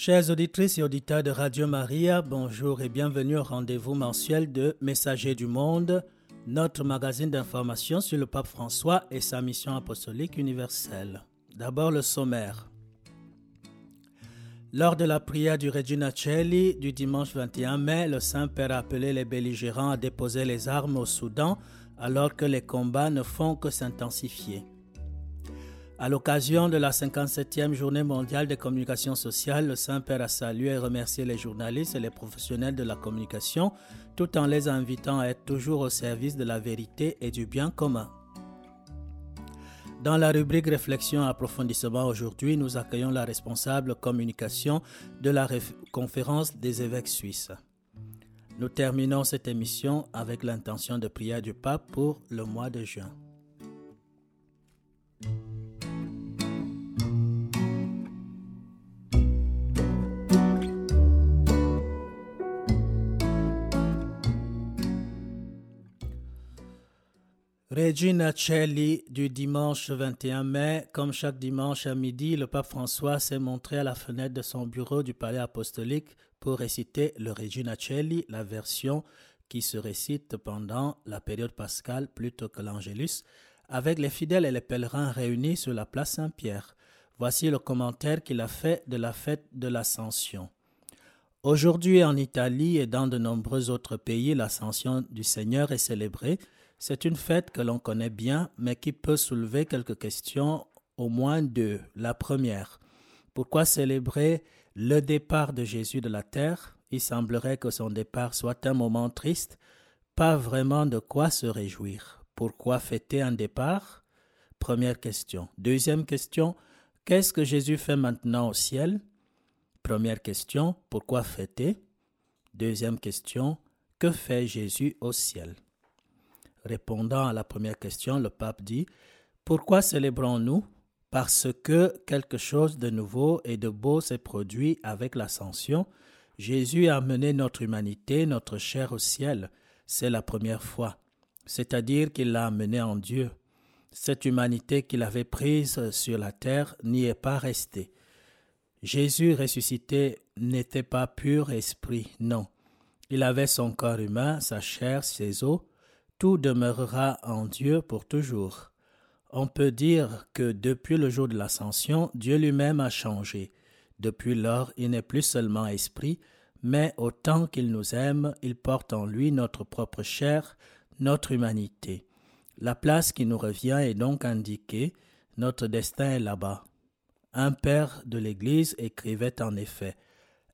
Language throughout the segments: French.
Chers auditrices et auditeurs de Radio Maria, bonjour et bienvenue au rendez-vous mensuel de Messager du Monde, notre magazine d'information sur le pape François et sa mission apostolique universelle. D'abord le sommaire. Lors de la prière du Regina Celli du dimanche 21 mai, le Saint-Père a appelé les belligérants à déposer les armes au Soudan alors que les combats ne font que s'intensifier. À l'occasion de la 57e journée mondiale des communications sociales, le Saint-Père a salué et remercié les journalistes et les professionnels de la communication tout en les invitant à être toujours au service de la vérité et du bien commun. Dans la rubrique Réflexion et approfondissement aujourd'hui, nous accueillons la responsable communication de la conférence des évêques suisses. Nous terminons cette émission avec l'intention de prière du pape pour le mois de juin. Regina Celli du dimanche 21 mai, comme chaque dimanche à midi, le pape François s'est montré à la fenêtre de son bureau du palais apostolique pour réciter le Regina Celli, la version qui se récite pendant la période pascale plutôt que l'Angélus, avec les fidèles et les pèlerins réunis sur la place Saint-Pierre. Voici le commentaire qu'il a fait de la fête de l'Ascension. Aujourd'hui en Italie et dans de nombreux autres pays, l'Ascension du Seigneur est célébrée c'est une fête que l'on connaît bien, mais qui peut soulever quelques questions, au moins deux. La première, pourquoi célébrer le départ de Jésus de la terre? Il semblerait que son départ soit un moment triste, pas vraiment de quoi se réjouir. Pourquoi fêter un départ? Première question. Deuxième question, qu'est-ce que Jésus fait maintenant au ciel? Première question, pourquoi fêter? Deuxième question, que fait Jésus au ciel? Répondant à la première question, le pape dit Pourquoi célébrons-nous? Parce que quelque chose de nouveau et de beau s'est produit avec l'ascension. Jésus a amené notre humanité, notre chair au ciel. C'est la première fois. C'est-à-dire qu'il l'a amené en Dieu. Cette humanité qu'il avait prise sur la terre n'y est pas restée. Jésus ressuscité n'était pas pur esprit, non. Il avait son corps humain, sa chair, ses os, tout demeurera en Dieu pour toujours. On peut dire que depuis le jour de l'ascension, Dieu lui-même a changé. Depuis lors, il n'est plus seulement esprit, mais autant qu'il nous aime, il porte en lui notre propre chair, notre humanité. La place qui nous revient est donc indiquée, notre destin est là-bas. Un père de l'Église écrivait en effet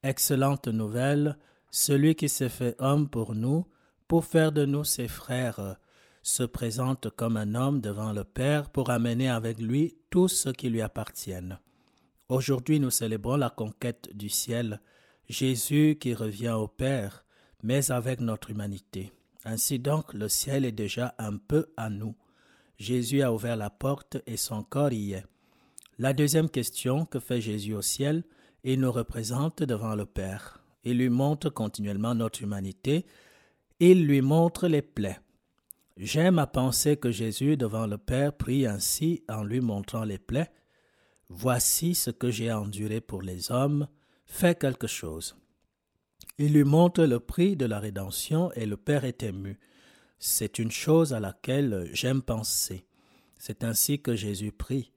Excellente nouvelle, celui qui s'est fait homme pour nous, pour faire de nous ses frères, se présente comme un homme devant le Père pour amener avec lui tout ce qui lui appartiennent. Aujourd'hui nous célébrons la conquête du ciel, Jésus qui revient au Père, mais avec notre humanité. Ainsi donc le ciel est déjà un peu à nous. Jésus a ouvert la porte et son corps y est. La deuxième question que fait Jésus au ciel, il nous représente devant le Père. Il lui montre continuellement notre humanité il lui montre les plaies. J'aime à penser que Jésus devant le Père prie ainsi en lui montrant les plaies. Voici ce que j'ai enduré pour les hommes, fais quelque chose. Il lui montre le prix de la rédemption et le Père est ému. C'est une chose à laquelle j'aime penser. C'est ainsi que Jésus prie.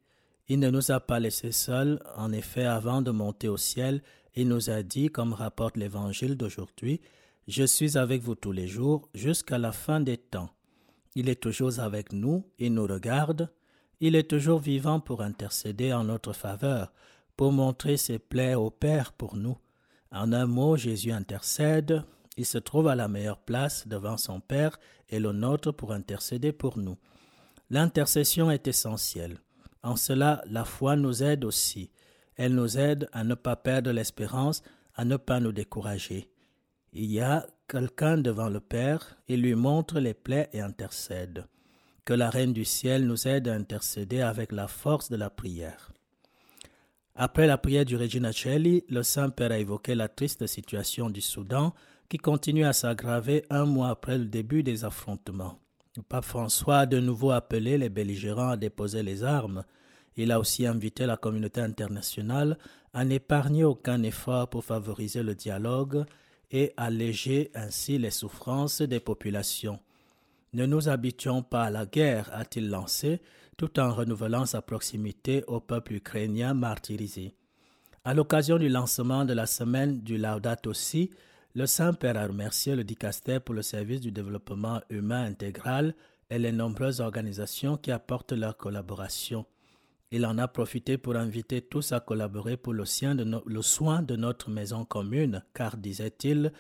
Il ne nous a pas laissés seuls, en effet, avant de monter au ciel, il nous a dit, comme rapporte l'Évangile d'aujourd'hui, je suis avec vous tous les jours jusqu'à la fin des temps. Il est toujours avec nous, il nous regarde, il est toujours vivant pour intercéder en notre faveur, pour montrer ses plaies au Père pour nous. En un mot, Jésus intercède, il se trouve à la meilleure place devant son Père et le nôtre pour intercéder pour nous. L'intercession est essentielle. En cela, la foi nous aide aussi. Elle nous aide à ne pas perdre l'espérance, à ne pas nous décourager. Il y a quelqu'un devant le Père, il lui montre les plaies et intercède. Que la Reine du ciel nous aide à intercéder avec la force de la prière. Après la prière du Regina Celli, le Saint-Père a évoqué la triste situation du Soudan qui continue à s'aggraver un mois après le début des affrontements. Le pape François a de nouveau appelé les belligérants à déposer les armes. Il a aussi invité la communauté internationale à n'épargner aucun effort pour favoriser le dialogue et alléger ainsi les souffrances des populations. Ne nous habituons pas à la guerre, a-t-il lancé, tout en renouvelant sa proximité au peuple ukrainien martyrisé. À l'occasion du lancement de la semaine du Laudato Si, le Saint-Père a remercié le dicaster pour le service du développement humain intégral et les nombreuses organisations qui apportent leur collaboration. Il en a profité pour inviter tous à collaborer pour le, soin de notre maison commune, car, disait-il,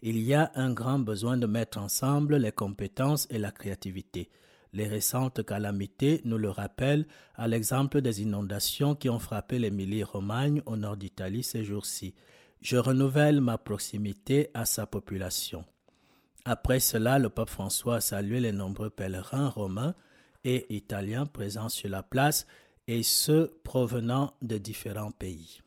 il y a un grand besoin de mettre ensemble les compétences et la créativité. Les récentes calamités nous le rappellent, à l'exemple des inondations qui ont frappé l'Émilie-Romagne au nord d'Italie ces jours-ci. Je renouvelle ma proximité à sa population. Après cela, le pape François a salué les nombreux pèlerins romains et italiens présents sur la place et ceux provenant de différents pays.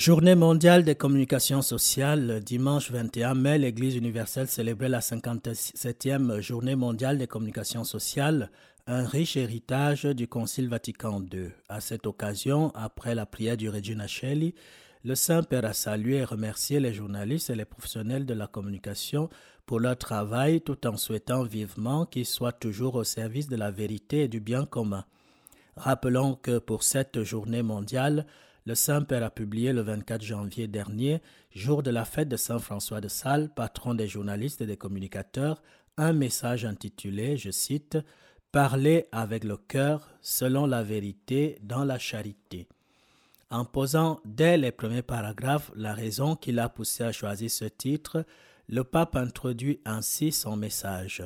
Journée mondiale des communications sociales. Dimanche 21 mai, l'Église universelle célébrait la 57e journée mondiale des communications sociales un riche héritage du Concile Vatican II. À cette occasion, après la prière du Regina Cheli, le Saint-Père a salué et remercié les journalistes et les professionnels de la communication pour leur travail tout en souhaitant vivement qu'ils soient toujours au service de la vérité et du bien commun. Rappelons que pour cette journée mondiale, le Saint-Père a publié le 24 janvier dernier, jour de la fête de Saint François de Sales, patron des journalistes et des communicateurs, un message intitulé, je cite, Parler avec le cœur selon la vérité dans la charité. En posant dès les premiers paragraphes la raison qui l'a poussé à choisir ce titre, le pape introduit ainsi son message.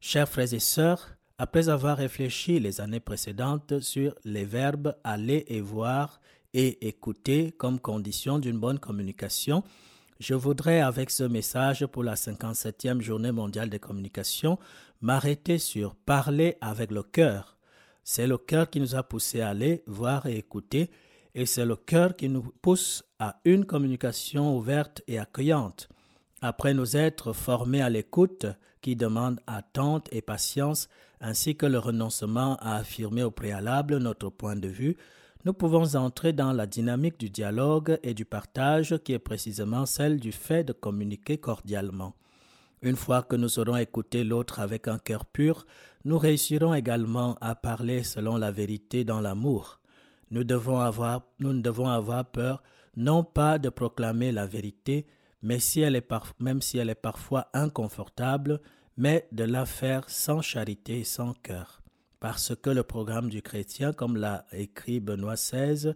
Chers frères et sœurs, après avoir réfléchi les années précédentes sur les verbes aller et voir et écouter comme condition d'une bonne communication, je voudrais, avec ce message pour la 57e journée mondiale des communications, m'arrêter sur parler avec le cœur. C'est le cœur qui nous a poussé à aller voir et écouter, et c'est le cœur qui nous pousse à une communication ouverte et accueillante. Après nous être formés à l'écoute, qui demande attente et patience, ainsi que le renoncement à affirmer au préalable notre point de vue, nous pouvons entrer dans la dynamique du dialogue et du partage qui est précisément celle du fait de communiquer cordialement. Une fois que nous aurons écouté l'autre avec un cœur pur, nous réussirons également à parler selon la vérité dans l'amour. Nous, devons avoir, ne devons avoir peur non pas de proclamer la vérité, même si elle est parfois inconfortable, mais de la faire sans charité et sans cœur parce que le programme du chrétien, comme l'a écrit Benoît XVI,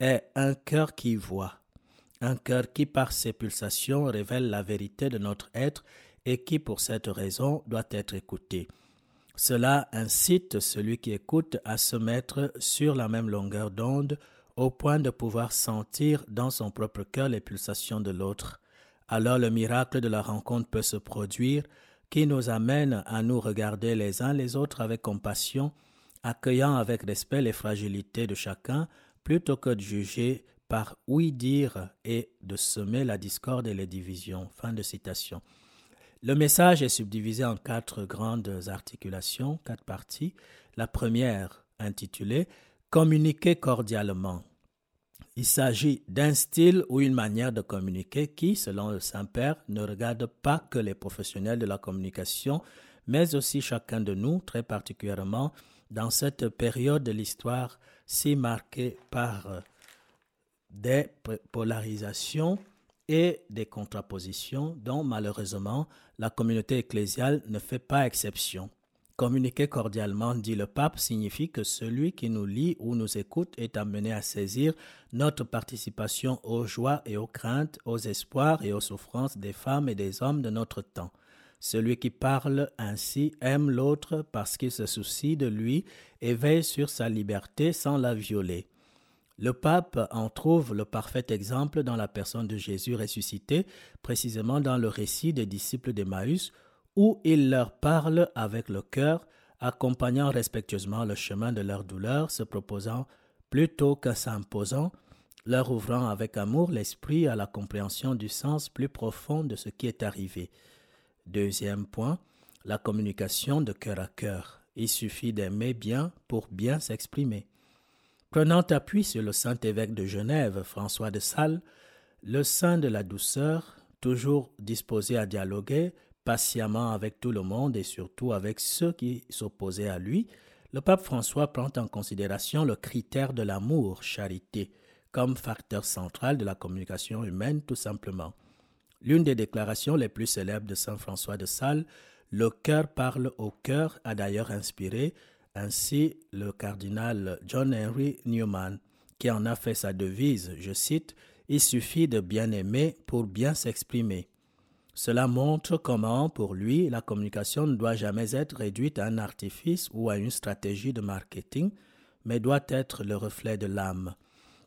est un cœur qui voit, un cœur qui par ses pulsations révèle la vérité de notre être et qui pour cette raison doit être écouté. Cela incite celui qui écoute à se mettre sur la même longueur d'onde au point de pouvoir sentir dans son propre cœur les pulsations de l'autre. Alors le miracle de la rencontre peut se produire qui nous amène à nous regarder les uns les autres avec compassion, accueillant avec respect les fragilités de chacun, plutôt que de juger par oui dire et de semer la discorde et les divisions. Fin de citation. Le message est subdivisé en quatre grandes articulations, quatre parties. La première, intitulée Communiquer cordialement. Il s'agit d'un style ou une manière de communiquer qui, selon le Saint-Père, ne regarde pas que les professionnels de la communication, mais aussi chacun de nous, très particulièrement dans cette période de l'histoire si marquée par des polarisations et des contrapositions dont malheureusement la communauté ecclésiale ne fait pas exception. Communiquer cordialement, dit le pape, signifie que celui qui nous lit ou nous écoute est amené à saisir notre participation aux joies et aux craintes, aux espoirs et aux souffrances des femmes et des hommes de notre temps. Celui qui parle ainsi aime l'autre parce qu'il se soucie de lui et veille sur sa liberté sans la violer. Le pape en trouve le parfait exemple dans la personne de Jésus ressuscité, précisément dans le récit des disciples d'Emmaüs, où il leur parle avec le cœur, accompagnant respectueusement le chemin de leur douleur, se proposant plutôt que s'imposant, leur ouvrant avec amour l'esprit à la compréhension du sens plus profond de ce qui est arrivé. Deuxième point, la communication de cœur à cœur. Il suffit d'aimer bien pour bien s'exprimer. Prenant appui sur le saint évêque de Genève, François de Sales, le saint de la douceur, toujours disposé à dialoguer patiemment avec tout le monde et surtout avec ceux qui s'opposaient à lui, le pape François prend en considération le critère de l'amour, charité, comme facteur central de la communication humaine tout simplement. L'une des déclarations les plus célèbres de Saint François de Sales, Le cœur parle au cœur, a d'ailleurs inspiré ainsi le cardinal John Henry Newman, qui en a fait sa devise, je cite, Il suffit de bien aimer pour bien s'exprimer. Cela montre comment, pour lui, la communication ne doit jamais être réduite à un artifice ou à une stratégie de marketing, mais doit être le reflet de l'âme.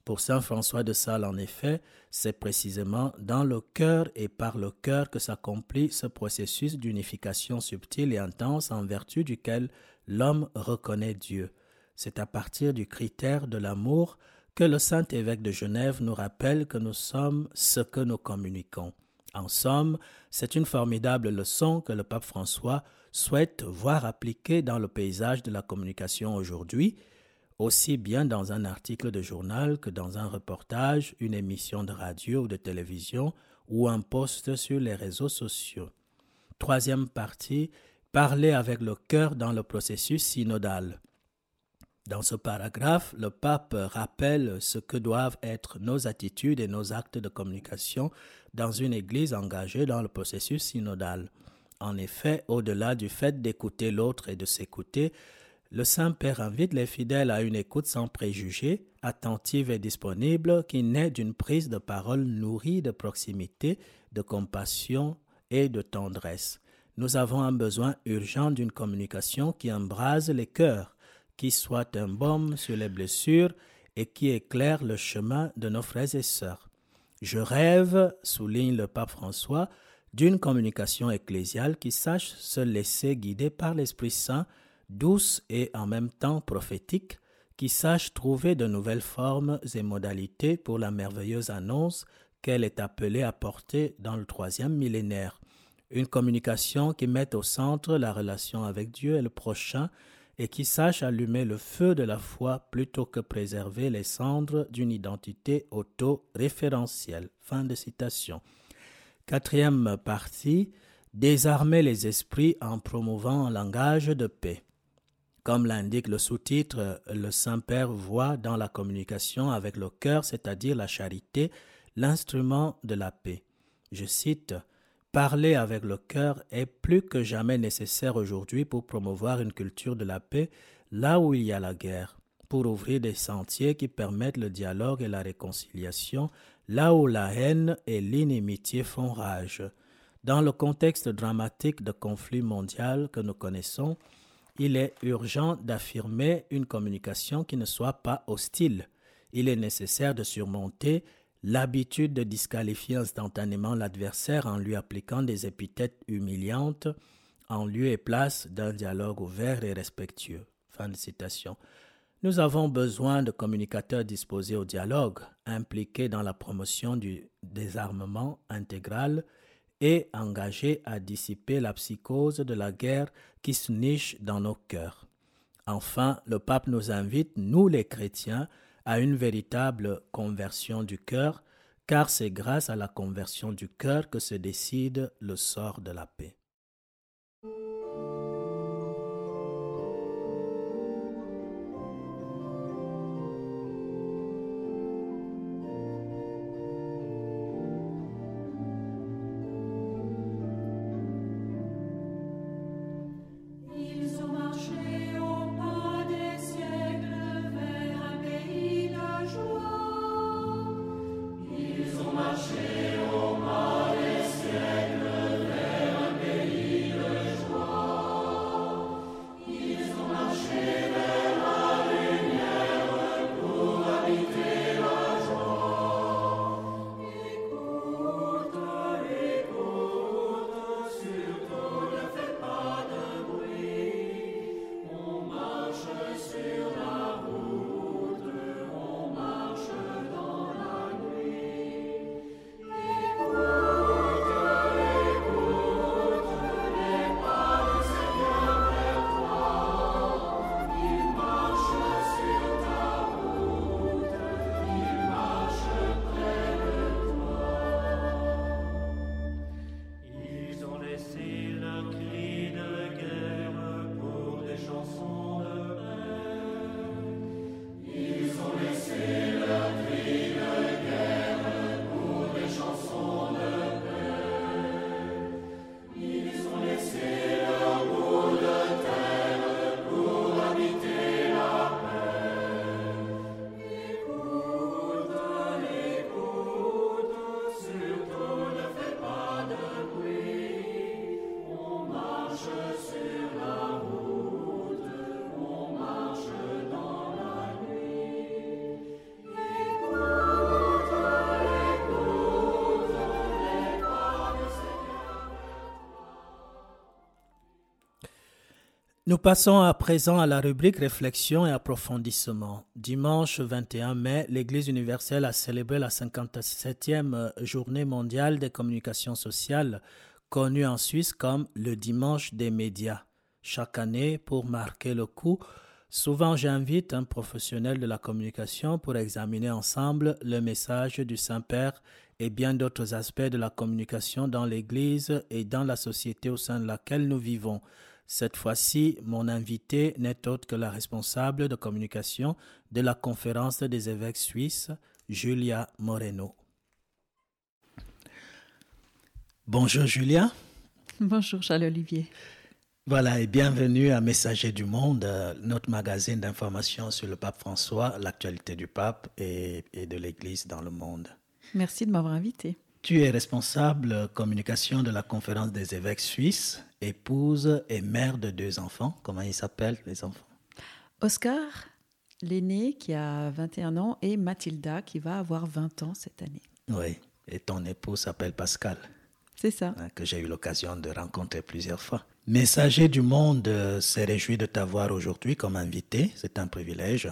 Pour Saint François de Sales, en effet, c'est précisément dans le cœur et par le cœur que s'accomplit ce processus d'unification subtile et intense en vertu duquel l'homme reconnaît Dieu. C'est à partir du critère de l'amour que le saint évêque de Genève nous rappelle que nous sommes ce que nous communiquons. En somme, c'est une formidable leçon que le pape François souhaite voir appliquée dans le paysage de la communication aujourd'hui, aussi bien dans un article de journal que dans un reportage, une émission de radio ou de télévision ou un post sur les réseaux sociaux. Troisième partie, parler avec le cœur dans le processus synodal. Dans ce paragraphe, le pape rappelle ce que doivent être nos attitudes et nos actes de communication dans une Église engagée dans le processus synodal. En effet, au-delà du fait d'écouter l'autre et de s'écouter, le Saint-Père invite les fidèles à une écoute sans préjugés, attentive et disponible, qui naît d'une prise de parole nourrie de proximité, de compassion et de tendresse. Nous avons un besoin urgent d'une communication qui embrase les cœurs, qui soit un baume sur les blessures et qui éclaire le chemin de nos frères et sœurs. Je rêve, souligne le pape François, d'une communication ecclésiale qui sache se laisser guider par l'Esprit Saint douce et en même temps prophétique, qui sache trouver de nouvelles formes et modalités pour la merveilleuse annonce qu'elle est appelée à porter dans le troisième millénaire. Une communication qui mette au centre la relation avec Dieu et le prochain et qui sache allumer le feu de la foi plutôt que préserver les cendres d'une identité auto-référentielle. Fin de citation. Quatrième partie, désarmer les esprits en promouvant un langage de paix. Comme l'indique le sous-titre, le Saint-Père voit dans la communication avec le cœur, c'est-à-dire la charité, l'instrument de la paix. Je cite, Parler avec le cœur est plus que jamais nécessaire aujourd'hui pour promouvoir une culture de la paix là où il y a la guerre, pour ouvrir des sentiers qui permettent le dialogue et la réconciliation là où la haine et l'inimitié font rage. Dans le contexte dramatique de conflit mondial que nous connaissons, il est urgent d'affirmer une communication qui ne soit pas hostile. Il est nécessaire de surmonter l'habitude de disqualifier instantanément l'adversaire en lui appliquant des épithètes humiliantes en lieu et place d'un dialogue ouvert et respectueux. Fin de citation. Nous avons besoin de communicateurs disposés au dialogue, impliqués dans la promotion du désarmement intégral et engagé à dissiper la psychose de la guerre qui se niche dans nos cœurs. Enfin, le pape nous invite, nous les chrétiens, à une véritable conversion du cœur, car c'est grâce à la conversion du cœur que se décide le sort de la paix. Nous passons à présent à la rubrique Réflexion et approfondissement. Dimanche 21 mai, l'Église universelle a célébré la 57e journée mondiale des communications sociales, connue en Suisse comme le dimanche des médias. Chaque année, pour marquer le coup, souvent j'invite un professionnel de la communication pour examiner ensemble le message du Saint-Père et bien d'autres aspects de la communication dans l'Église et dans la société au sein de laquelle nous vivons. Cette fois-ci, mon invité n'est autre que la responsable de communication de la conférence des évêques suisses, Julia Moreno. Bonjour Julia. Bonjour Charles-Olivier. Voilà et bienvenue à Messager du Monde, euh, notre magazine d'information sur le pape François, l'actualité du pape et, et de l'Église dans le monde. Merci de m'avoir invité. Tu es responsable communication de la conférence des évêques suisses, épouse et mère de deux enfants. Comment ils s'appellent les enfants? Oscar, l'aîné qui a 21 ans, et Mathilda qui va avoir 20 ans cette année. Oui, et ton épouse s'appelle Pascal. C'est ça. Hein, que j'ai eu l'occasion de rencontrer plusieurs fois. Messager du monde euh, s'est réjoui de t'avoir aujourd'hui comme invité. C'est un privilège.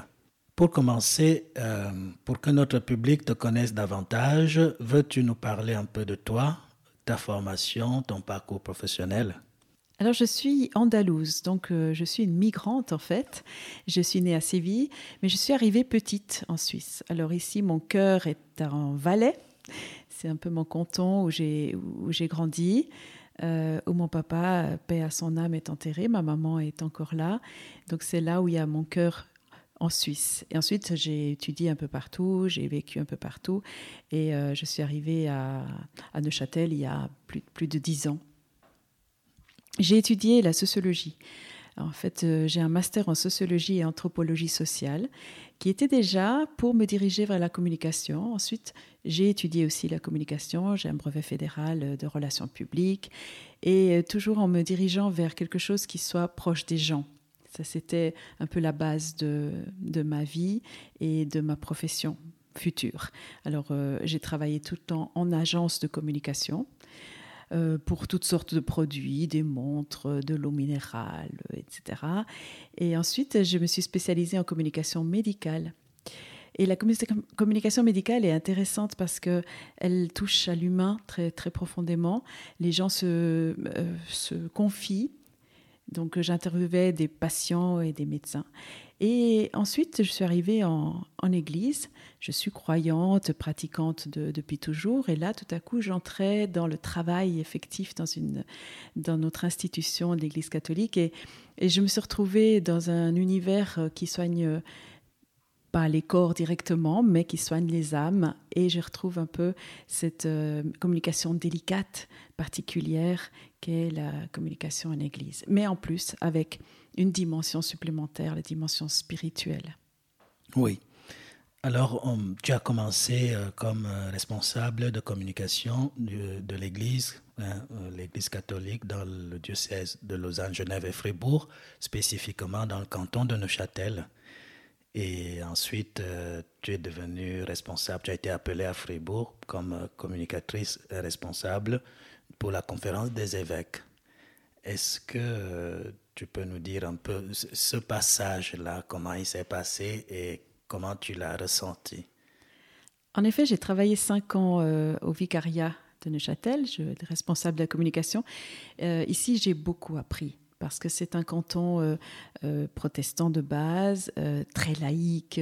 Pour commencer, euh, pour que notre public te connaisse davantage, veux-tu nous parler un peu de toi, ta formation, ton parcours professionnel? Alors je suis andalouse, donc euh, je suis une migrante en fait. Je suis née à Séville, mais je suis arrivée petite en Suisse. Alors ici, mon cœur est en Valais. C'est un peu mon canton où j'ai grandi. Euh, où mon papa, paix à son âme, est enterré, ma maman est encore là. Donc c'est là où il y a mon cœur en Suisse. Et ensuite, j'ai étudié un peu partout, j'ai vécu un peu partout. Et euh, je suis arrivée à, Neuchâtel il y a plus, plus de dix ans. J'ai étudié la sociologie. En fait, euh, j'ai un master en sociologie et anthropologie sociale qui était déjà pour me diriger vers la communication. Ensuite, j'ai étudié aussi la communication. J'ai un brevet fédéral de relations publiques et euh, toujours en me dirigeant vers quelque chose qui soit proche des gens. Ça, c'était un peu la base de, de, ma vie et de ma profession future. Alors, euh, j'ai travaillé tout le temps en agence de communication euh, pour toutes sortes de produits, des montres, de l'eau minérale, etc. Et ensuite, je me suis spécialisée en communication médicale. Et la communication médicale est intéressante parce que elle touche à l'humain très très profondément. Les gens se, euh, se confient donc j'interviewais des patients et des médecins. Et ensuite, je suis arrivée en, église. Je suis croyante, pratiquante depuis toujours. Et là, tout à coup, j'entrais dans le travail effectif dans, une, dans notre institution de l'Église catholique. Et, et, je me suis retrouvée dans un univers qui soigne pas les corps directement, mais qui soignent les âmes. Et je retrouve un peu cette euh, communication délicate, particulière, qu'est la communication en Église. Mais en plus, avec une dimension supplémentaire, la dimension spirituelle. Oui. Alors, tu as commencé euh, comme euh, responsable de communication de, l'Église, hein, l'Église catholique dans le diocèse de Lausanne, Genève et Fribourg, spécifiquement dans le canton de Neuchâtel. Et ensuite, euh, tu es devenue responsable, tu as été appelée à Fribourg comme euh, communicatrice responsable pour la conférence des évêques. Est-ce que euh, tu peux nous dire un peu ce passage-là, comment il s'est passé et comment tu l'as ressenti? En effet, j'ai travaillé cinq ans au vicariat de Neuchâtel, je suis responsable de la communication. ici, j'ai beaucoup appris parce que c'est un canton euh, euh, protestant de base, euh, très laïque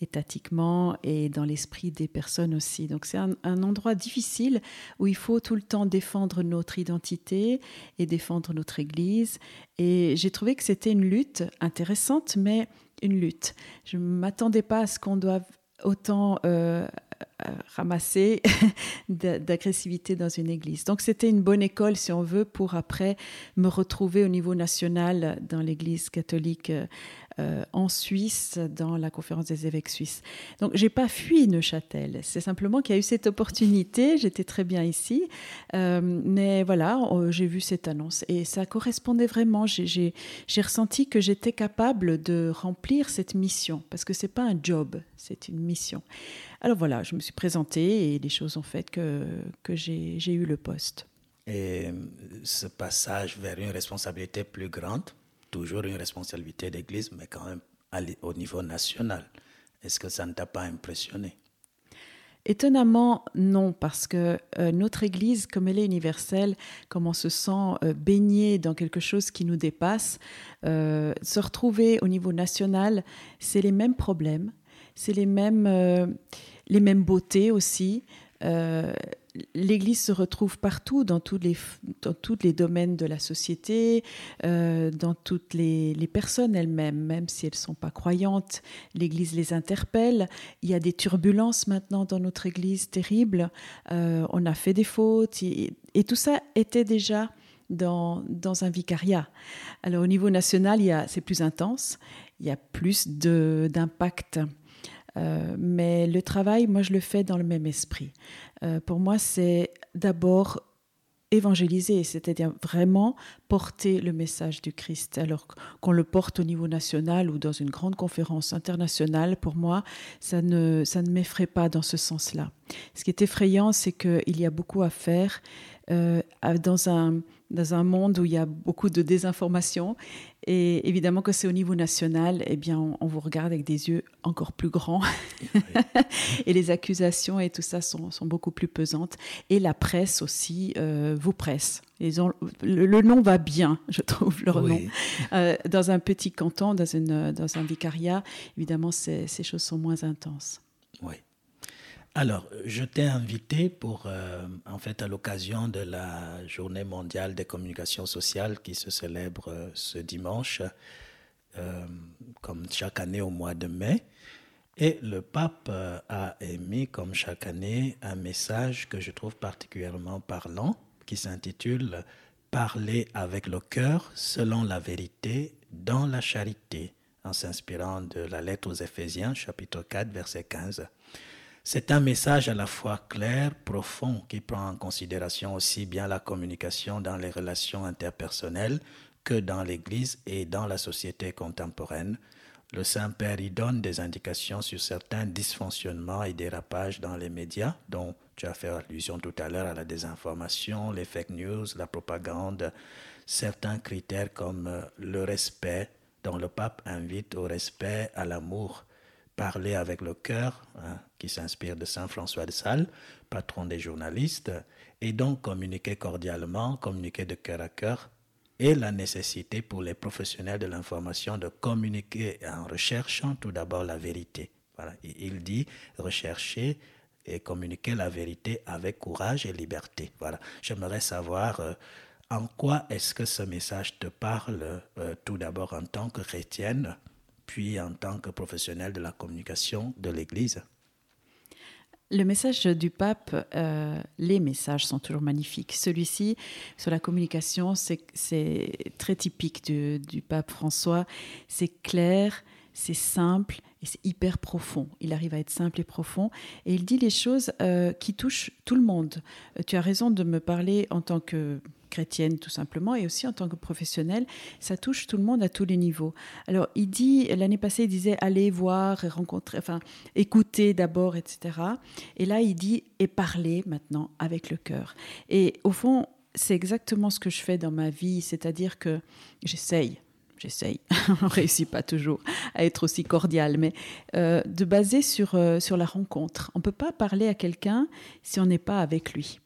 étatiquement et dans l'esprit des personnes aussi. Donc c'est un, endroit difficile où il faut tout le temps défendre notre identité et défendre notre Église. Et j'ai trouvé que c'était une lutte intéressante, mais une lutte. Je ne m'attendais pas à ce qu'on doive autant ramasser d'agressivité dans une église. Donc c'était une bonne école, si on veut, pour après me retrouver au niveau national dans l'église catholique euh, en Suisse, dans la conférence des évêques suisses. Donc, j'ai pas fui Neuchâtel. C'est simplement qu'il y a eu cette opportunité. J'étais très bien ici, euh, mais voilà, euh, j'ai vu cette annonce et ça correspondait vraiment. J'ai ressenti que j'étais capable de remplir cette mission parce que c'est pas un job, c'est une mission. Alors voilà, je me suis présentée et les choses ont fait que, que j'ai eu le poste. Et ce passage vers une responsabilité plus grande, toujours une responsabilité d'Église, mais quand même au niveau national. Est-ce que ça ne t'a pas impressionné? Étonnamment, non, parce que euh, notre Église, comme elle est universelle, comme on se sent euh, baigné dans quelque chose qui nous dépasse, euh, se retrouver au niveau national, c'est les mêmes problèmes, c'est les mêmes, les mêmes beautés aussi. L'Église se retrouve partout, dans tous les, domaines de la société, euh, dans toutes les, personnes elles-mêmes, même si elles ne sont pas croyantes. L'Église les interpelle. Il y a des turbulences maintenant dans notre Église terribles. Euh, on a fait des fautes. Et, tout ça était déjà dans un vicariat. Alors au niveau national, c'est plus intense. Il y a plus d'impact. Euh, mais le travail, moi, je le fais dans le même esprit. Euh, pour moi, c'est d'abord évangéliser, c'est-à-dire vraiment porter le message du Christ. Alors qu'on le porte au niveau national ou dans une grande conférence internationale, pour moi, ça ne, ça ne m'effraie pas dans ce sens-là. Ce qui est effrayant, c'est qu'il y a beaucoup à faire euh, dans, un, dans un monde où il y a beaucoup de désinformation et évidemment que c'est au niveau national, eh bien, on, vous regarde avec des yeux encore plus grands. et les accusations et tout ça sont, sont, beaucoup plus pesantes. Et la presse aussi euh, vous presse. le, nom va bien, je trouve, leur nom. Euh, dans un petit canton, dans, une, dans un vicariat, évidemment, ces choses sont moins intenses. Alors, je t'ai invité pour, euh, en fait, à l'occasion de la Journée mondiale des communications sociales qui se célèbre euh, ce dimanche, euh, comme chaque année au mois de mai. Et le pape a émis, comme chaque année, un message que je trouve particulièrement parlant, qui s'intitule Parler avec le cœur selon la vérité dans la charité, en s'inspirant de la lettre aux Éphésiens, chapitre 4, verset 15. C'est un message à la fois clair, profond, qui prend en considération aussi bien la communication dans les relations interpersonnelles que dans l'Église et dans la société contemporaine. Le Saint-Père y donne des indications sur certains dysfonctionnements et dérapages dans les médias, dont tu as fait allusion tout à l'heure à la désinformation, les fake news, la propagande, certains critères comme euh, le respect, dont le pape invite au respect, à l'amour, parler avec le cœur, hein, qui s'inspire de Saint François de Sales, patron des journalistes, et donc communiquer cordialement, communiquer de cœur à cœur, et la nécessité pour les professionnels de l'information de communiquer en recherchant tout d'abord la vérité. Il dit rechercher et communiquer la vérité avec courage et liberté. Voilà. J'aimerais savoir euh, en quoi est-ce que ce message te parle euh, tout d'abord en tant que chrétienne puis en tant que professionnel de la communication de l'Église le message du pape, euh, les messages sont toujours magnifiques. Celui-ci, sur la communication, c'est très typique du, pape François. C'est clair, c'est simple et c'est hyper profond. Il arrive à être simple et profond et il dit les choses euh, qui touchent tout le monde. Euh, tu as raison de me parler en tant que chrétienne tout simplement et aussi en tant que professionnelle, ça touche tout le monde à tous les niveaux. Alors il dit, l'année passée il disait allez voir rencontrer, enfin écouter d'abord, etc. Et là il dit et parler maintenant avec le cœur. Et au fond, c'est exactement ce que je fais dans ma vie, c'est-à-dire que j'essaye, j'essaye, on réussit pas toujours à être aussi cordial, mais euh, de baser sur, euh, sur la rencontre. On peut pas parler à quelqu'un si on n'est pas avec lui.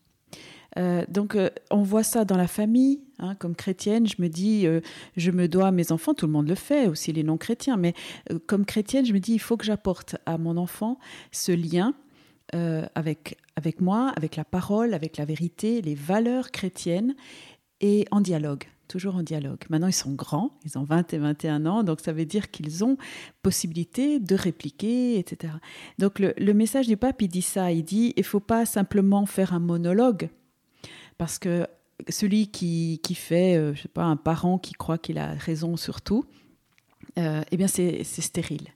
Euh, donc, euh, on voit ça dans la famille. Hein, comme chrétienne, je me dis, euh, je me dois à mes enfants, tout le monde le fait, aussi les non-chrétiens, mais comme chrétienne, je me dis, il faut que j'apporte à mon enfant ce lien avec, avec moi, avec la parole, avec la vérité, les valeurs chrétiennes, et en dialogue toujours en dialogue. Maintenant, ils sont grands, ils ont 20 et 21 ans, donc ça veut dire qu'ils ont possibilité de répliquer, etc. Donc le, le, message du pape, il dit ça, il dit, il faut pas simplement faire un monologue, parce que celui qui, qui fait, euh, je sais pas, un parent qui croit qu'il a raison sur tout, euh, eh bien c'est stérile.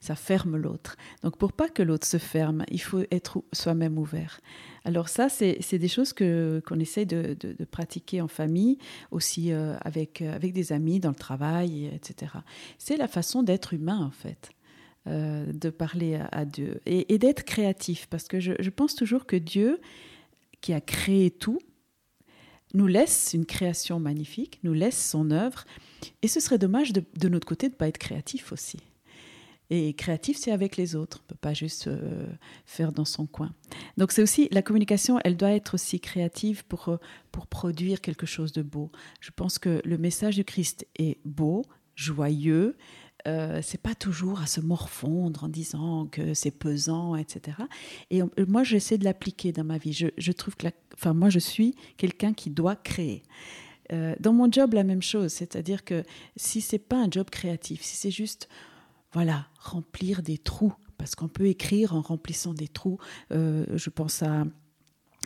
Ça ferme l'autre. Donc pour pas que l'autre se ferme, il faut être soi-même ouvert. Alors ça, c'est des choses que qu'on essaie de, de, pratiquer en famille, aussi euh, avec, avec des amis, dans le travail, etc. C'est la façon d'être humain, en fait. de parler à, Dieu et, et d'être créatif parce que je, je pense toujours que Dieu qui a créé tout nous laisse une création magnifique, nous laisse son œuvre, et ce serait dommage de, notre côté de ne pas être créatif aussi. Et créatif, c'est avec les autres. On ne peut pas juste euh, faire dans son coin. Donc c'est aussi, la communication, elle doit être aussi créative pour, euh, pour produire quelque chose de beau. Je pense que le message du Christ est beau, joyeux, euh, c'est pas toujours à se morfondre en disant que c'est pesant, etc. Et moi, j'essaie de l'appliquer dans ma vie. Je, trouve que, enfin, moi, je suis quelqu'un qui doit créer. Euh, dans mon job, la même chose, c'est-à-dire que si c'est pas un job créatif, si c'est juste, voilà, remplir des trous, parce qu'on peut écrire en remplissant des trous. Euh, je pense à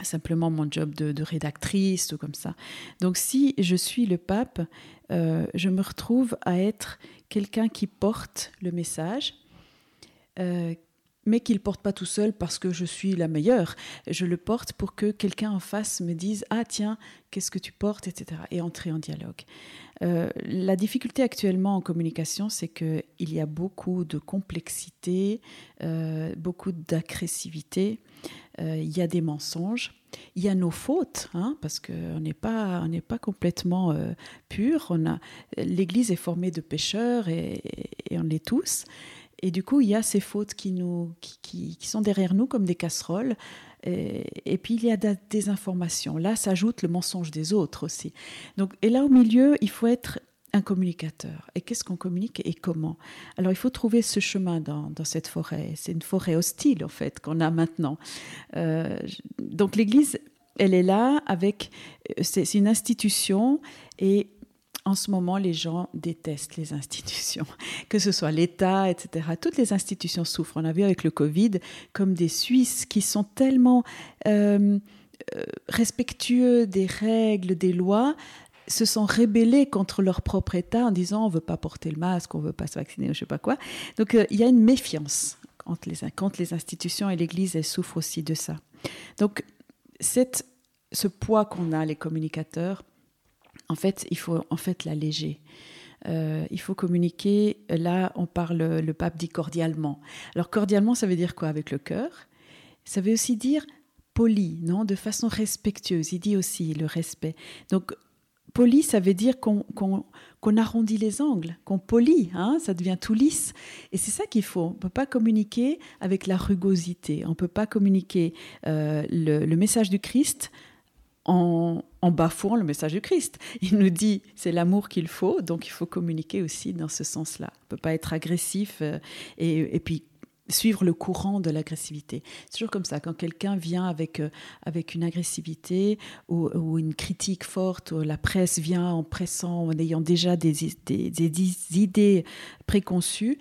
simplement mon job de, rédactrice ou comme ça. Donc si je suis le pape, euh, je me retrouve à être quelqu'un qui porte le message, euh, mais qui ne porte pas tout seul parce que je suis la meilleure. Je le porte pour que quelqu'un en face me dise Ah, tiens, qu'est-ce que tu portes, etc. et entrer en dialogue. Euh, la difficulté actuellement en communication, c'est qu'il y a beaucoup de complexité, beaucoup d'agressivité. Euh, il y a des mensonges, il y a nos fautes, hein, parce qu'on n'est pas, pas complètement euh, pur. L'Église est formée de pécheurs et, on est tous. Et du coup, il y a ces fautes qui, nous, qui, sont derrière nous comme des casseroles. Et, puis, il y a des informations. Là s'ajoute le mensonge des autres aussi. Donc, et là, au milieu, il faut être un communicateur. Et qu'est-ce qu'on communique et comment? Alors il faut trouver ce chemin dans, cette forêt. C'est une forêt hostile en fait qu'on a maintenant. Euh, donc l'Église, elle est là avec... Euh, c'est une institution et en ce moment, les gens détestent les institutions, que ce soit l'État, etc. Toutes les institutions souffrent. On a vu avec le Covid comme des Suisses qui sont tellement euh, respectueux des règles, des lois, se sont rébellés contre leur propre État en disant on veut pas porter le masque, on veut pas se vacciner, je sais pas quoi. Donc euh, il y a une méfiance entre les, les institutions et l'Église, elle souffre aussi de ça. Donc ce poids qu'on a, les communicateurs, en fait, il faut en fait l'alléger. Euh, il faut communiquer. Là, on parle, le pape dit cordialement. Alors cordialement, ça veut dire quoi avec le cœur? Ça veut aussi dire poli, non, de façon respectueuse. Il dit aussi le respect. Donc poli, ça veut dire qu'on arrondit les angles, qu'on polie, hein, ça devient tout lisse. Et c'est ça qu'il faut. On ne peut pas communiquer avec la rugosité. On ne peut pas communiquer euh, le, message du Christ en, bafouant le message du Christ. Il nous dit c'est l'amour qu'il faut, donc il faut communiquer aussi dans ce sens-là. On ne peut pas être agressif euh, et, puis suivre le courant de l'agressivité. C'est toujours comme ça, quand quelqu'un vient avec, euh, avec une agressivité ou, une critique forte, ou la presse vient en pressant, en ayant déjà des, des, des idées préconçues,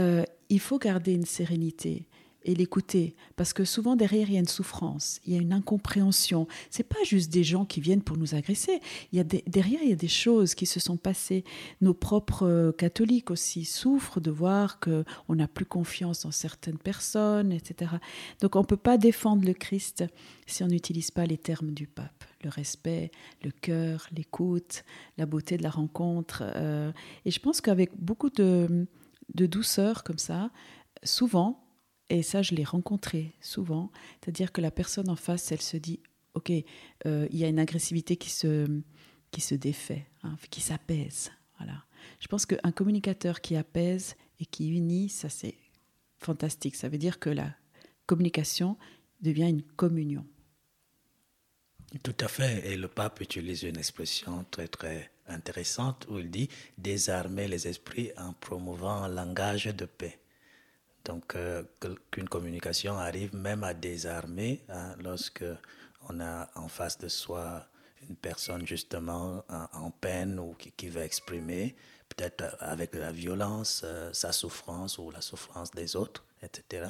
euh, il faut garder une sérénité et l'écouter parce que souvent derrière il y a une souffrance, il y a une incompréhension. C'est pas juste des gens qui viennent pour nous agresser. Il y a derrière il y a des choses qui se sont passées. Nos propres euh, catholiques aussi souffrent de voir que on n'a plus confiance en certaines personnes, etc. Donc on peut pas défendre le Christ si on n'utilise pas les termes du pape le respect, le cœur, l'écoute, la beauté de la rencontre. Euh, et je pense qu'avec beaucoup de douceur comme ça, souvent, et ça, je l'ai rencontré souvent. C'est-à-dire que la personne en face, elle se dit, OK, euh, il y a une agressivité qui se, qui se défait, hein, qui s'apaise. Voilà. Je pense qu'un communicateur qui apaise et qui unit, ça c'est fantastique. Ça veut dire que la communication devient une communion. Tout à fait. Et le pape utilise une expression très très intéressante où il dit désarmer les esprits en promouvant un langage de paix. Donc, euh, qu'une communication arrive même à désarmer hein, lorsque on a en face de soi une personne justement en, peine ou qui, veut exprimer, peut-être avec la violence, euh, sa souffrance ou la souffrance des autres, etc.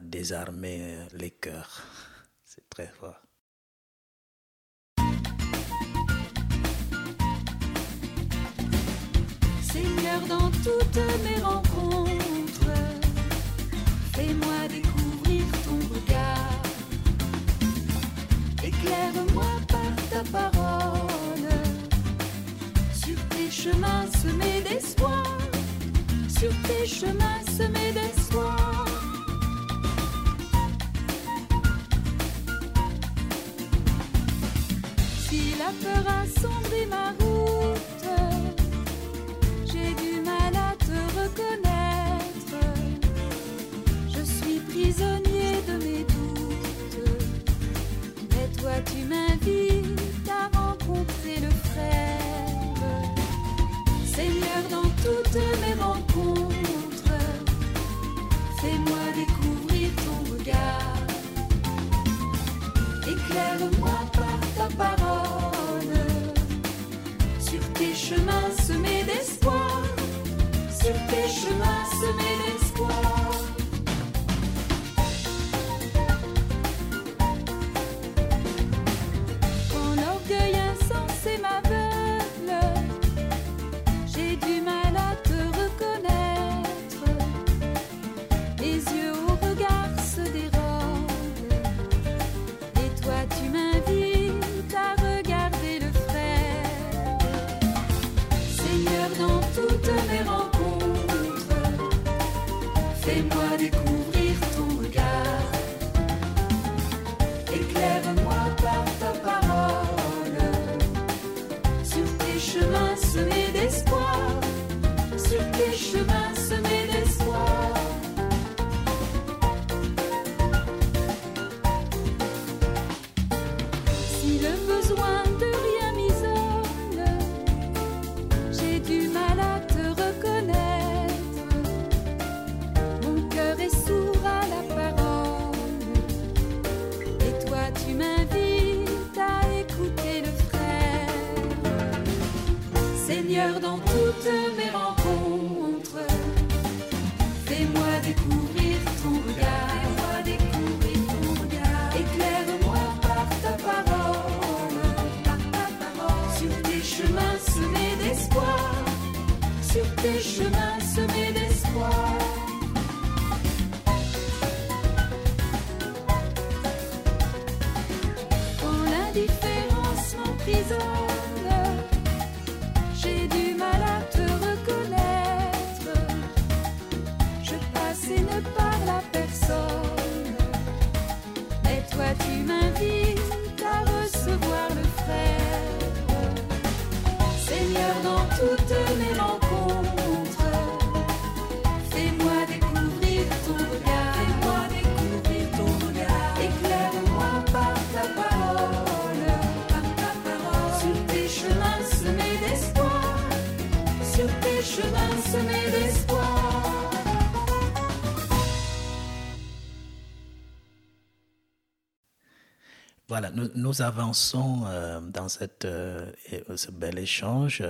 désarmer les cœurs. C'est très fort. Seigneur, dans toutes mes rencontres, Éclaire-moi par ta parole. Sur tes chemins semés d'espoir. Sur tes chemins semés d'espoir. Si La peur assombrit ma route. Toi, tu m'invites à rencontrer le frère. Seigneur, dans toutes mes rencontres, fais-moi découvrir ton regard. Éclaire-moi par ta parole. Sur tes chemins semés d'espoir. Sur tes chemins semés d'espoir. Voilà, nous, avançons euh, dans euh, ce bel échange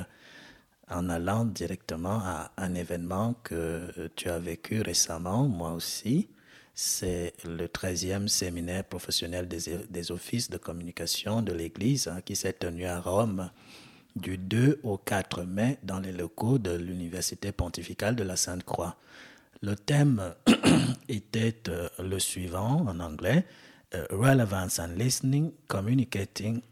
en allant directement à un événement que tu as vécu récemment, moi aussi. C'est le 13e séminaire professionnel des, des offices de communication de l'Église hein, qui s'est tenu à Rome du 2 au 4 mai dans les locaux de l'Université pontificale de la Sainte-Croix. Le thème était euh, le suivant en anglais, euh, Relevance and Listening, Communicating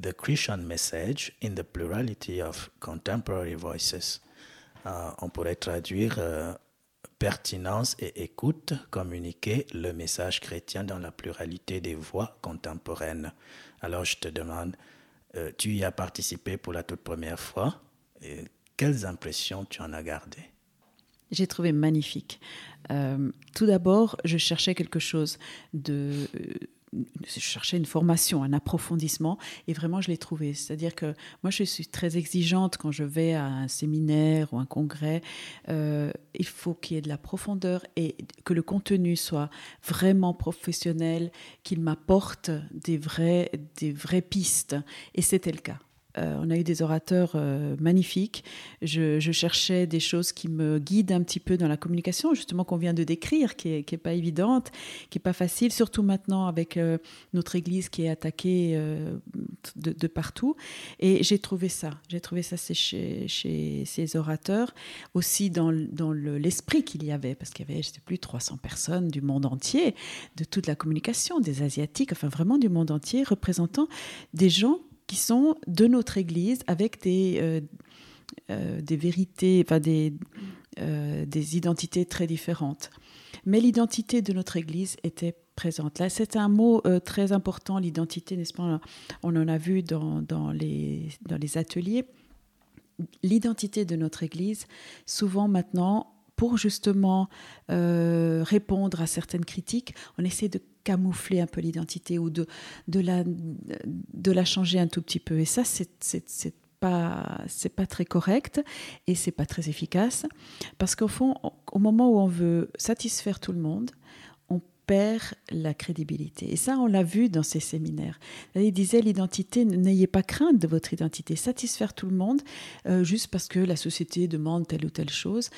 the Christian Message in the Plurality of Contemporary Voices. Euh, on pourrait traduire euh, pertinence et écoute, communiquer le message chrétien dans la pluralité des voix contemporaines. Alors je te demande, tu y as participé pour la toute première fois. Et quelles impressions tu en as gardées? J'ai trouvé magnifique. Euh, tout d'abord, je cherchais quelque chose je cherchais une formation, un approfondissement, et vraiment je l'ai trouvé. C'est-à-dire que moi je suis très exigeante quand je vais à un séminaire ou un congrès. Euh, il faut qu'il y ait de la profondeur et que le contenu soit vraiment professionnel, qu'il m'apporte des, vrais, des vraies pistes. Et c'était le cas. Euh, on a eu des orateurs euh, magnifiques. Je, cherchais des choses qui me guident un petit peu dans la communication, justement qu'on vient de décrire, qui est, qui est pas évidente, qui est pas facile, surtout maintenant avec euh, notre Église qui est attaquée de, partout. Et j'ai trouvé ça, j'ai trouvé ça chez, chez ces orateurs, aussi dans, l'esprit qu'il y avait, parce qu'il y avait, je sais plus, 300 personnes du monde entier, de toute la communication, des Asiatiques, enfin vraiment du monde entier, représentant des gens qui sont de notre Église avec des, euh, euh, des vérités, enfin des, euh, des identités très différentes. Mais l'identité de notre Église était présente. Là, c'est un mot très important, l'identité, n'est-ce pas? On en a vu dans, dans, les, dans les ateliers. L'identité de notre Église, souvent maintenant, pour justement répondre à certaines critiques, on essaie de camoufler un peu l'identité ou de, de, la, de la changer un tout petit peu. Et ça, c'est pas c'est pas très correct et c'est pas très efficace parce qu'au fond au moment où on veut satisfaire tout le monde perd la crédibilité. Et ça, on l'a vu dans ces séminaires. Il disait l'identité, n'ayez pas crainte de votre identité, satisfaire tout le monde euh, juste parce que la société demande telle ou telle chose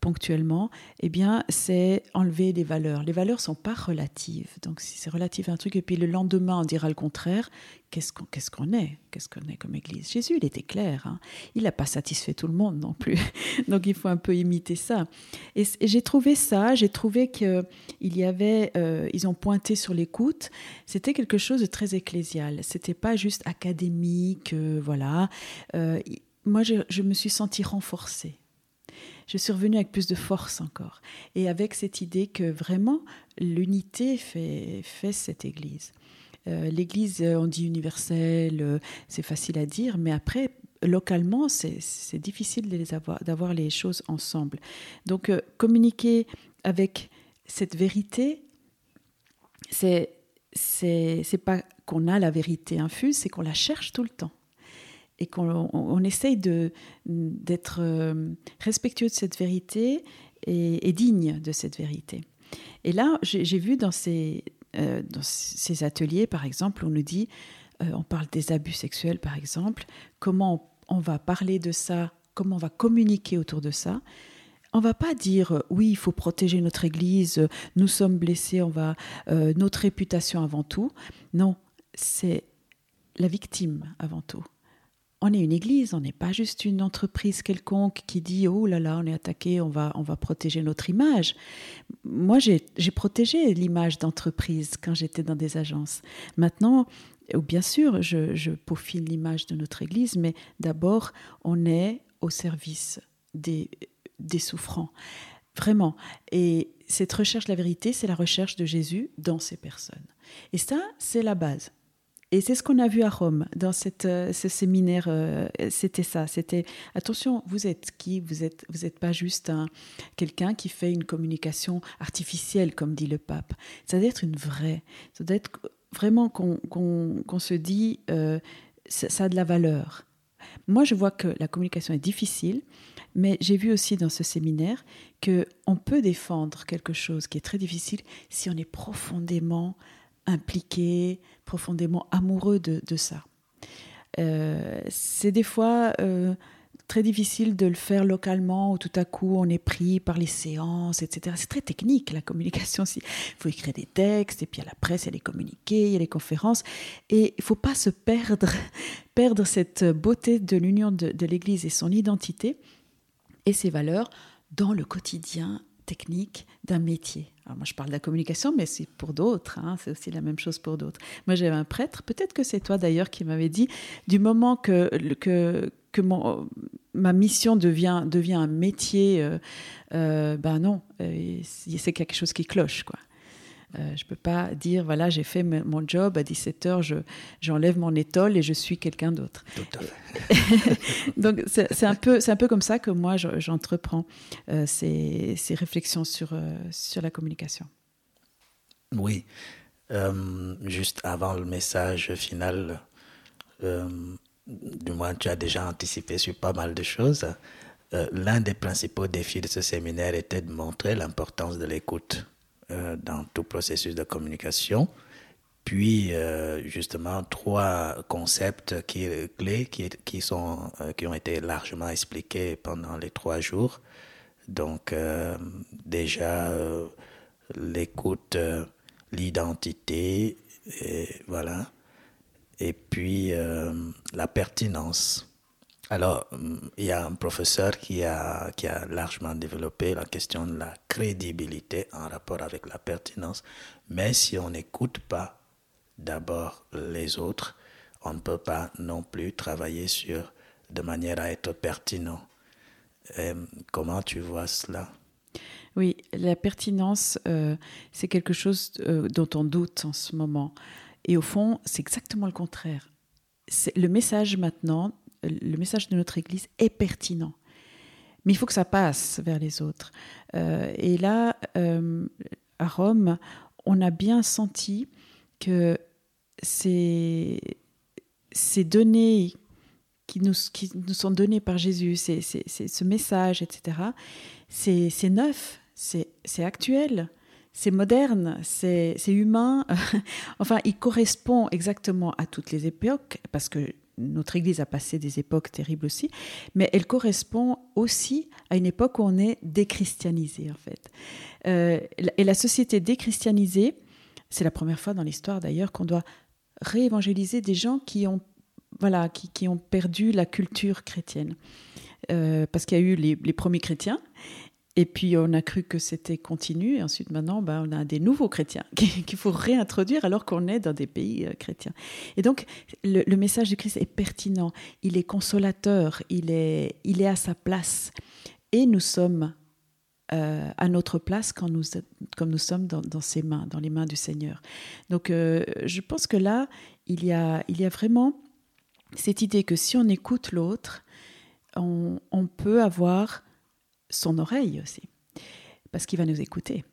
ponctuellement, eh bien, c'est enlever les valeurs. Les valeurs sont pas relatives. Donc, si c'est relatif à un truc et puis le lendemain on dira le contraire, qu'est-ce qu'on est? Qu'est-ce qu'on est comme Église? Jésus, il était clair. Hein. il n'a pas satisfait tout le monde non plus. Donc il faut un peu imiter ça. Et, j'ai trouvé ça, j'ai trouvé qu'il y avait, euh, ils ont pointé sur l'écoute, c'était quelque chose de très ecclésial. C'était pas juste académique, euh, voilà. Euh, moi, je, je me suis sentie renforcée je suis revenue avec plus de force encore. Et avec cette idée que vraiment l'unité fait, fait cette Église. Euh, L'Église, euh, on dit universelle, euh, c'est facile à dire, mais après, localement, c'est difficile d'avoir les choses ensemble. Donc, communiquer avec cette vérité, c'est c'est pas qu'on a la vérité infuse, c'est qu'on la cherche tout le temps et qu'on on, essaye d'être respectueux de cette vérité et, et, digne de cette vérité. Et là, j'ai vu dans ces, euh, dans ces ateliers, par exemple, on nous dit, euh, on parle des abus sexuels, par exemple, comment on, va parler de ça, comment on va communiquer autour de ça. On va pas dire euh, oui, il faut protéger notre Église, nous sommes blessés, on va notre réputation avant tout. Non, c'est la victime avant tout on est une église, on n'est pas juste une entreprise quelconque qui dit oh là là, on est attaqué, on va, on va protéger notre image. Moi, j'ai protégé l'image d'entreprise quand j'étais dans des agences. Maintenant, bien sûr, je, je peaufine l'image de notre église, mais d'abord, on est au service des, des souffrants. Vraiment. Et cette recherche de la vérité, c'est la recherche de Jésus dans ces personnes. Et ça, c'est la base. Et c'est ce qu'on a vu à Rome dans cette, euh, ce séminaire. Euh, c'était ça. C'était attention, vous êtes qui Vous êtes vous êtes pas juste un quelqu'un qui fait une communication artificielle, comme dit le pape. Ça doit être une vraie. Ça doit être vraiment qu'on se dit euh, ça, a de la valeur. Moi, je vois que la communication est difficile, mais j'ai vu aussi dans ce séminaire que on peut défendre quelque chose qui est très difficile si on est profondément impliqué, profondément amoureux de, ça. Euh, c'est des fois euh, très difficile de le faire localement où tout à coup on est pris par les séances, etc. C'est très technique la communication. Il faut écrire des textes et puis à la presse, il y a les communiqués, il y a les conférences. Et il faut pas se perdre, perdre cette beauté de l'union de, de l'Église et son identité et ses valeurs dans le quotidien technique d'un métier. Alors moi, je parle de la communication, mais c'est pour d'autres. Hein, c'est aussi la même chose pour d'autres. Moi, j'avais un prêtre, peut-être que c'est toi d'ailleurs qui m'avait dit, du moment que, que, que mon, ma mission devient, devient un métier, euh, euh, ben non, euh, c'est quelque chose qui cloche. quoi. Euh, je ne peux pas dire, voilà, j'ai fait mon job, à 17h, j'enlève mon étole et je suis quelqu'un d'autre. Donc, c'est un, peu, un peu comme ça que moi, j'entreprends euh, ces, ces, réflexions sur, euh, sur la communication. Oui. juste avant le message final, du moins, tu as déjà anticipé sur pas mal de choses. L'un des principaux défis de ce séminaire était de montrer l'importance de l'écoute euh, dans tout processus de communication. Puis, euh, justement, trois concepts qui, clés qui, qui, sont, euh, qui ont été largement expliqués pendant les trois jours. Donc, déjà, l'écoute, l'identité, voilà. Et puis, la pertinence. Alors, il y a un professeur qui a, qui a largement développé la question de la crédibilité en rapport avec la pertinence. Mais si on n'écoute pas d'abord les autres, on ne peut pas non plus travailler sur de manière à être pertinent. comment tu vois cela? Oui, la pertinence, euh, c'est quelque chose euh, dont on doute en ce moment. Et au fond, c'est exactement le contraire. Le message maintenant, le message de notre Église est pertinent. Mais il faut que ça passe vers les autres. Euh, et là, à Rome, on a bien senti que ces, ces données qui nous, qui nous sont données par Jésus, ce message, etc., c'est, neuf, c'est, actuel, c'est moderne, c'est, humain. enfin, il correspond exactement à toutes les époques, parce que notre Église a passé des époques terribles aussi, mais elle correspond aussi à une époque où on est déchristianisé, en fait. Euh, et la société déchristianisée, c'est la première fois dans l'histoire d'ailleurs qu'on doit réévangéliser des gens qui ont, voilà, qui, ont perdu la culture chrétienne. Euh, parce qu'il y a eu les, premiers chrétiens, et puis on a cru que c'était continu, et ensuite maintenant ben, on a des nouveaux chrétiens qu'il faut réintroduire alors qu'on est dans des pays euh, chrétiens. Et donc le, message du Christ est pertinent, il est consolateur, il est, il est à sa place, et nous sommes euh, à notre place quand nous, comme nous sommes dans, ses mains, dans les mains du Seigneur. Donc euh, je pense que là, il y, a, il y a vraiment cette idée que si on écoute l'autre, on, peut avoir son oreille aussi, parce qu'il va nous écouter.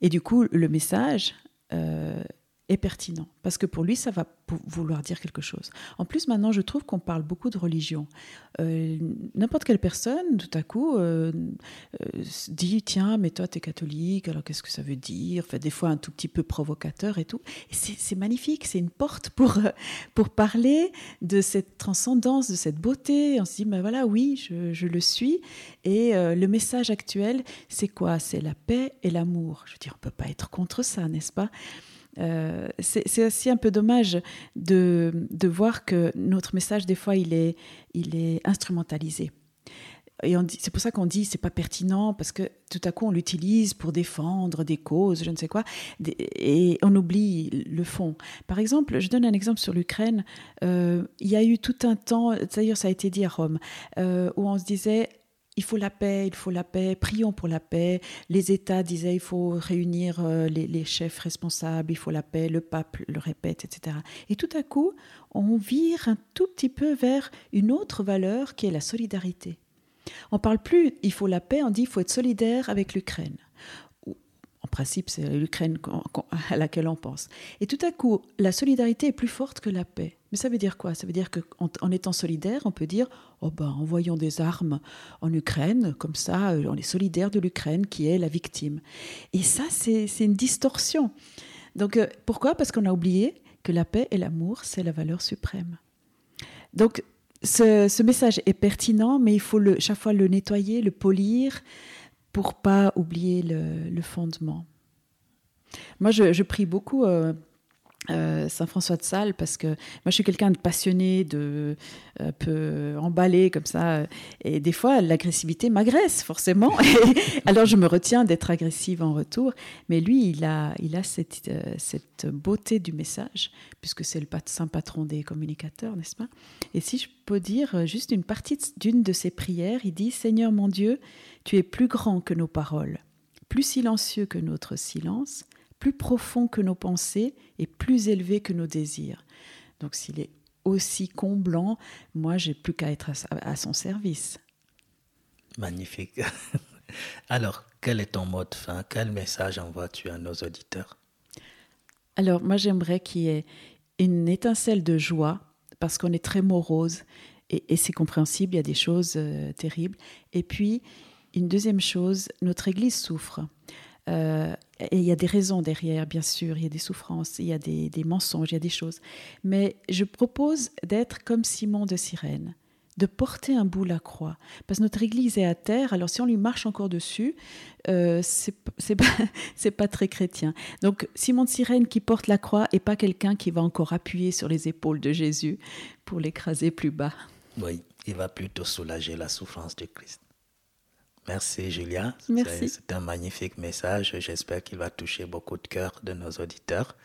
Et du coup, le message euh, est pertinent, parce que pour lui, ça va vouloir dire quelque chose. En plus, maintenant, je trouve qu'on parle beaucoup de religion. Euh, n'importe quelle personne, tout à coup, euh, euh, dit, tiens, mais toi, tu es catholique, alors qu'est-ce que ça veut dire? Enfin, Des fois, un tout petit peu provocateur et tout. C'est magnifique, c'est une porte pour, pour parler de cette transcendance, de cette beauté. On se dit, ben voilà, oui, je, je le suis. Et le message actuel, c'est quoi? C'est la paix et l'amour. Je veux dire, on ne peut pas être contre ça, n'est-ce pas? Euh, c'est aussi un peu dommage de, de, voir que notre message, des fois, il est, il est instrumentalisé. Et c'est pour ça qu'on dit c'est pas pertinent parce que tout à coup on l'utilise pour défendre des causes, je ne sais quoi, et on oublie le fond. Par exemple, je donne un exemple sur l'Ukraine. Euh, il y a eu tout un temps, d'ailleurs ça a été dit à Rome, euh, où on se disait il faut la paix, il faut la paix, prions pour la paix. Les États disaient il faut réunir euh, les, chefs responsables, il faut la paix, le pape le répète, etc. Et tout à coup, on vire un tout petit peu vers une autre valeur qui est la solidarité. On parle plus il faut la paix, on dit il faut être solidaire avec l'Ukraine. En principe, c'est l'Ukraine à laquelle on pense. Et tout à coup, la solidarité est plus forte que la paix. Mais ça veut dire quoi? Ça veut dire qu'en en étant solidaire, on peut dire oh ben, envoyons des armes en Ukraine, comme ça, euh, on est solidaire de l'Ukraine qui est la victime. Et ça, c'est une distorsion. Donc euh, pourquoi? Parce qu'on a oublié que la paix et l'amour, c'est la valeur suprême. Donc ce, message est pertinent, mais il faut chaque fois le nettoyer, le polir, pour pas oublier le, fondement. Moi, je, prie beaucoup euh, euh, Saint François de Sales parce que moi je suis quelqu'un de passionné, de un peu emballé comme ça, et des fois l'agressivité m'agresse forcément. alors je me retiens d'être agressive en retour, mais lui il a il a cette euh, cette beauté du message puisque c'est le saint patron des communicateurs, n'est-ce pas? Et si je peux dire juste une partie d'une de ses prières, il dit Seigneur mon Dieu, tu es plus grand que nos paroles, plus silencieux que notre silence, plus profond que nos pensées et plus élevé que nos désirs. Donc s'il est aussi comblant, moi j'ai plus qu'à être à, son service. Magnifique. Alors, quel est ton mot de fin? Quel message envoies-tu à nos auditeurs? Alors, moi j'aimerais qu'il y ait une étincelle de joie, parce qu'on est très morose et, c'est compréhensible, il y a des choses euh, terribles. Et puis, une deuxième chose, notre Église souffre. Euh, et il y a des raisons derrière, bien sûr, il y a des souffrances, il y a des, mensonges, il y a des choses. Mais je propose d'être comme Simon de Cyrène, de porter un bout la croix. Parce que notre Église est à terre, alors si on lui marche encore dessus, euh, c'est pas, très chrétien. Donc Simon de Cyrène qui porte la croix et pas quelqu'un qui va encore appuyer sur les épaules de Jésus pour l'écraser plus bas. Oui, il va plutôt soulager la souffrance du Christ. Merci Julia. Merci. C'est un magnifique message. J'espère qu'il va toucher beaucoup de cœurs de nos auditeurs.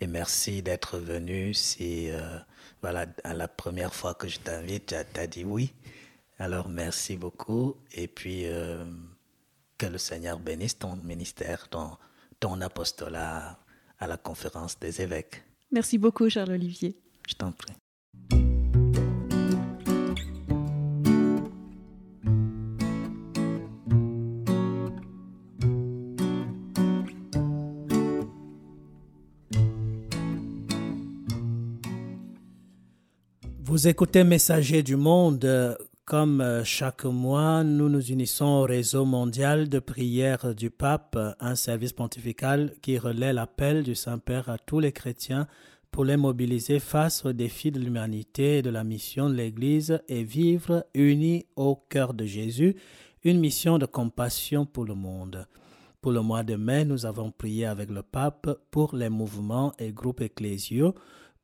Et merci d'être venu. Si euh, voilà, à la première fois que je t'invite, tu as dit oui. Alors merci beaucoup. Et puis, euh, Que le Seigneur bénisse ton ministère, ton, ton apostolat à la conférence des évêques. Merci beaucoup, Charles-Olivier. Je t'en prie. Vous écoutez Messager du Monde. Comme euh, chaque mois, nous nous unissons au réseau mondial de prière du pape, un service pontifical qui relaie l'appel du Saint-Père à tous les chrétiens pour les mobiliser face aux défis de l'humanité et de la mission de l'Église et vivre unis au cœur de Jésus, une mission de compassion pour le monde. Pour le mois de mai, nous avons prié avec le pape pour les mouvements et groupes ecclésiaux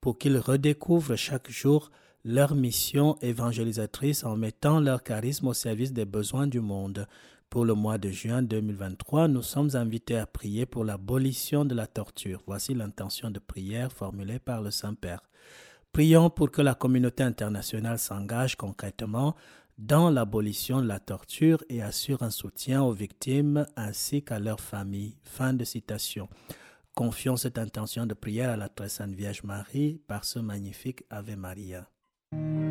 pour qu'ils redécouvrent chaque jour leur mission évangélisatrice en mettant leur charisme au service des besoins du monde. Pour le mois de juin 2023, nous sommes invités à prier pour l'abolition de la torture. Voici l'intention de prière formulée par le Saint-Père. Prions pour que la communauté internationale s'engage concrètement dans l'abolition de la torture et assure un soutien aux victimes ainsi qu'à leurs familles. Fin de citation. Confions cette intention de prière à la très sainte Vierge Marie par ce magnifique Ave Maria. Thank you.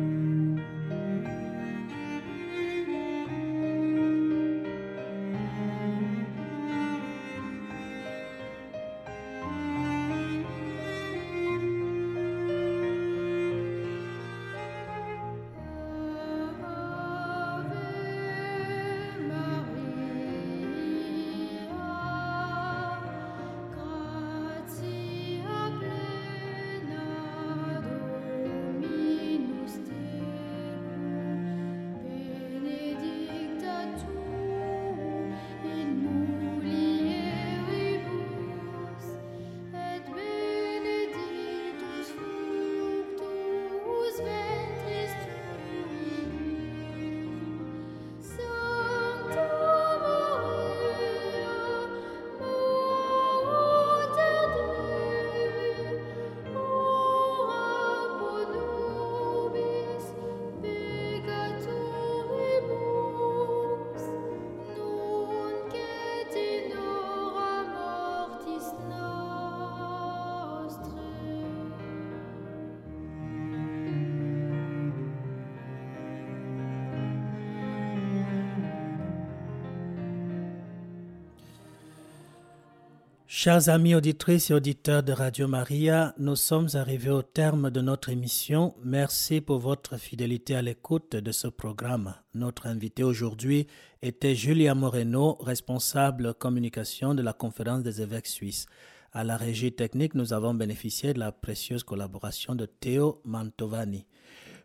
Chers amis auditrices et auditeurs de Radio Maria, nous sommes arrivés au terme de notre émission. Merci pour votre fidélité à l'écoute de ce programme. Notre invité aujourd'hui était Julia Moreno, responsable communication de la Conférence des évêques suisses. À la régie technique, nous avons bénéficié de la précieuse collaboration de Théo Mantovani.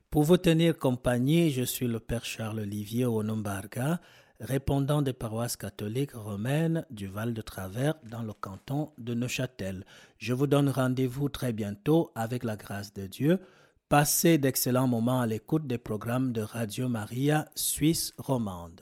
Pour vous tenir compagnie, je suis le Père Charles-Olivier Onombarga répondant des paroisses catholiques romaines du Val de Travers dans le canton de Neuchâtel. Je vous donne rendez-vous très bientôt avec la grâce de Dieu. Passez d'excellents moments à l'écoute des programmes de Radio Maria Suisse romande.